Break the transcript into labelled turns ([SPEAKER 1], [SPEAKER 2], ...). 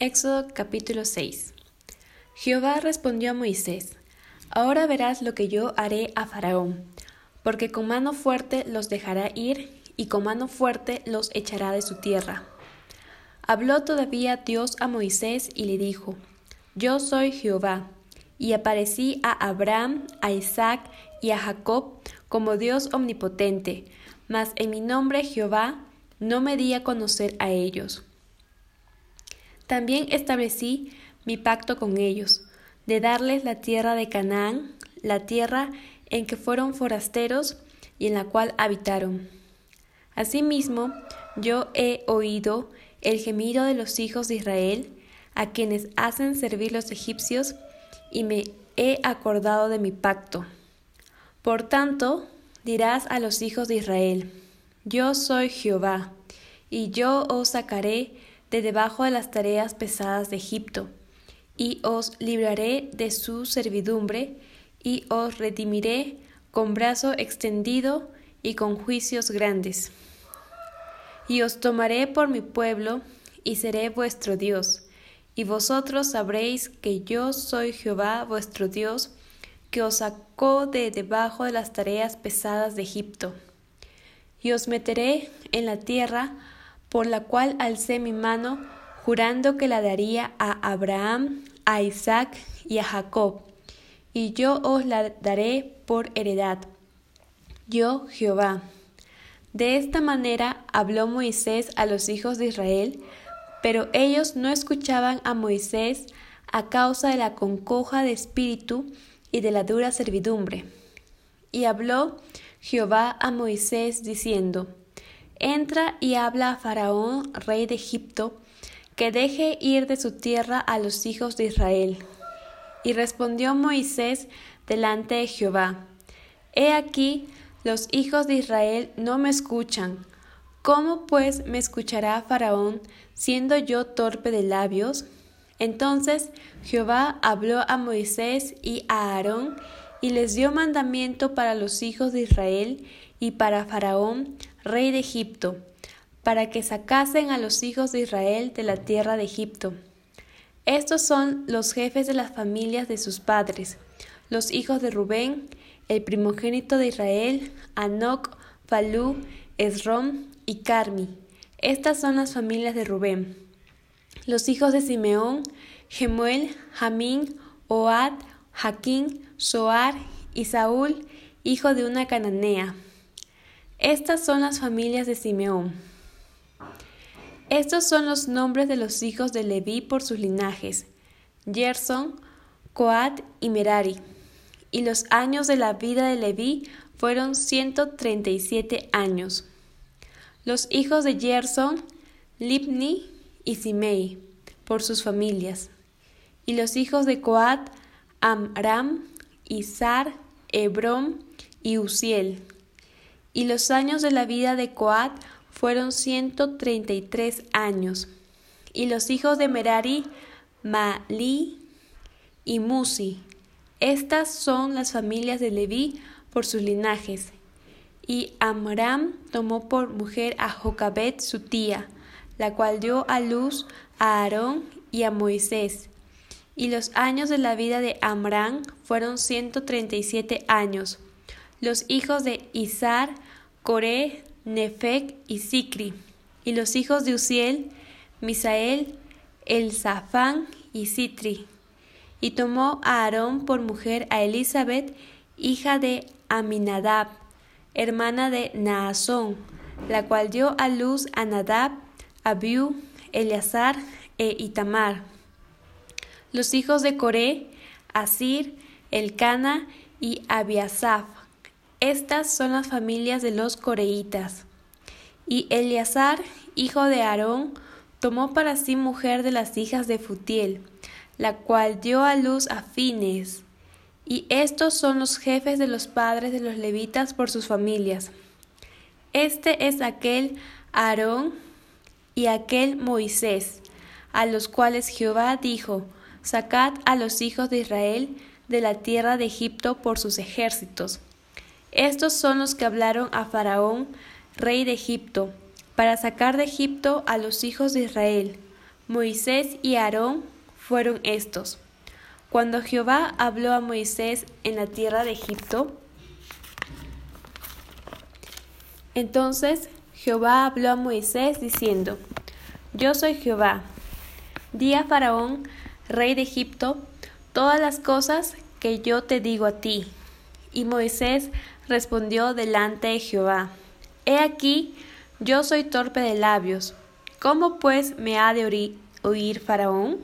[SPEAKER 1] Éxodo capítulo 6 Jehová respondió a Moisés, Ahora verás lo que yo haré a Faraón, porque con mano fuerte los dejará ir y con mano fuerte los echará de su tierra. Habló todavía Dios a Moisés y le dijo, Yo soy Jehová, y aparecí a Abraham, a Isaac y a Jacob como Dios omnipotente, mas en mi nombre Jehová no me di a conocer a ellos. También establecí mi pacto con ellos, de darles la tierra de Canaán, la tierra en que fueron forasteros y en la cual habitaron. Asimismo, yo he oído el gemido de los hijos de Israel, a quienes hacen servir los egipcios, y me he acordado de mi pacto. Por tanto, dirás a los hijos de Israel, Yo soy Jehová, y yo os sacaré de debajo de las tareas pesadas de Egipto, y os libraré de su servidumbre, y os redimiré con brazo extendido y con juicios grandes. Y os tomaré por mi pueblo, y seré vuestro Dios, y vosotros sabréis que yo soy Jehová vuestro Dios, que os sacó de debajo de las tareas pesadas de Egipto. Y os meteré en la tierra por la cual alcé mi mano, jurando que la daría a Abraham, a Isaac y a Jacob, y yo os la daré por heredad. Yo, Jehová. De esta manera habló Moisés a los hijos de Israel, pero ellos no escuchaban a Moisés a causa de la concoja de espíritu y de la dura servidumbre. Y habló Jehová a Moisés diciendo, Entra y habla a Faraón, rey de Egipto, que deje ir de su tierra a los hijos de Israel. Y respondió Moisés delante de Jehová, He aquí, los hijos de Israel no me escuchan. ¿Cómo pues me escuchará Faraón, siendo yo torpe de labios? Entonces Jehová habló a Moisés y a Aarón, y les dio mandamiento para los hijos de Israel y para Faraón, rey de Egipto, para que sacasen a los hijos de Israel de la tierra de Egipto. Estos son los jefes de las familias de sus padres, los hijos de Rubén, el primogénito de Israel, Anoc, Falú, Esrom y Carmi. Estas son las familias de Rubén. Los hijos de Simeón, Gemuel, Jamín, Oad, Jaquín, Soar y Saúl, hijo de una cananea. Estas son las familias de Simeón. Estos son los nombres de los hijos de Leví por sus linajes: Gerson, Coat y Merari. Y los años de la vida de Leví fueron ciento treinta y siete años. Los hijos de Gerson, Libni y Simei, por sus familias. Y los hijos de Coat, Amram, Izar, Hebrón y Uziel y los años de la vida de Coat fueron ciento treinta y tres años. Y los hijos de Merari, Mali y Musi. Estas son las familias de Leví por sus linajes. Y Amram tomó por mujer a Jocabet su tía, la cual dio a luz a Aarón y a Moisés. Y los años de la vida de Amram fueron ciento treinta y siete años. Los hijos de Izar, Coré, Nefec y Sicri, y los hijos de Uziel, Misael, Elzafán y Sitri. Y tomó a Aarón por mujer a Elizabeth, hija de Aminadab, hermana de Naasón, la cual dio a luz a Nadab, Abiú, Eleazar e Itamar. Los hijos de Coré, Asir, Elcana y Abiasaf. Estas son las familias de los coreitas. Y Eleazar, hijo de Aarón, tomó para sí mujer de las hijas de Futiel, la cual dio a luz a Fines. Y estos son los jefes de los padres de los levitas por sus familias. Este es aquel Aarón y aquel Moisés, a los cuales Jehová dijo, Sacad a los hijos de Israel de la tierra de Egipto por sus ejércitos estos son los que hablaron a Faraón, rey de Egipto, para sacar de Egipto a los hijos de Israel, Moisés y Aarón fueron estos. Cuando Jehová habló a Moisés en la tierra de Egipto, entonces Jehová habló a Moisés diciendo, Yo soy Jehová. Di a Faraón, rey de Egipto, todas las cosas que yo te digo a ti. Y Moisés respondió delante de Jehová, He aquí, yo soy torpe de labios. ¿Cómo pues me ha de oír Faraón?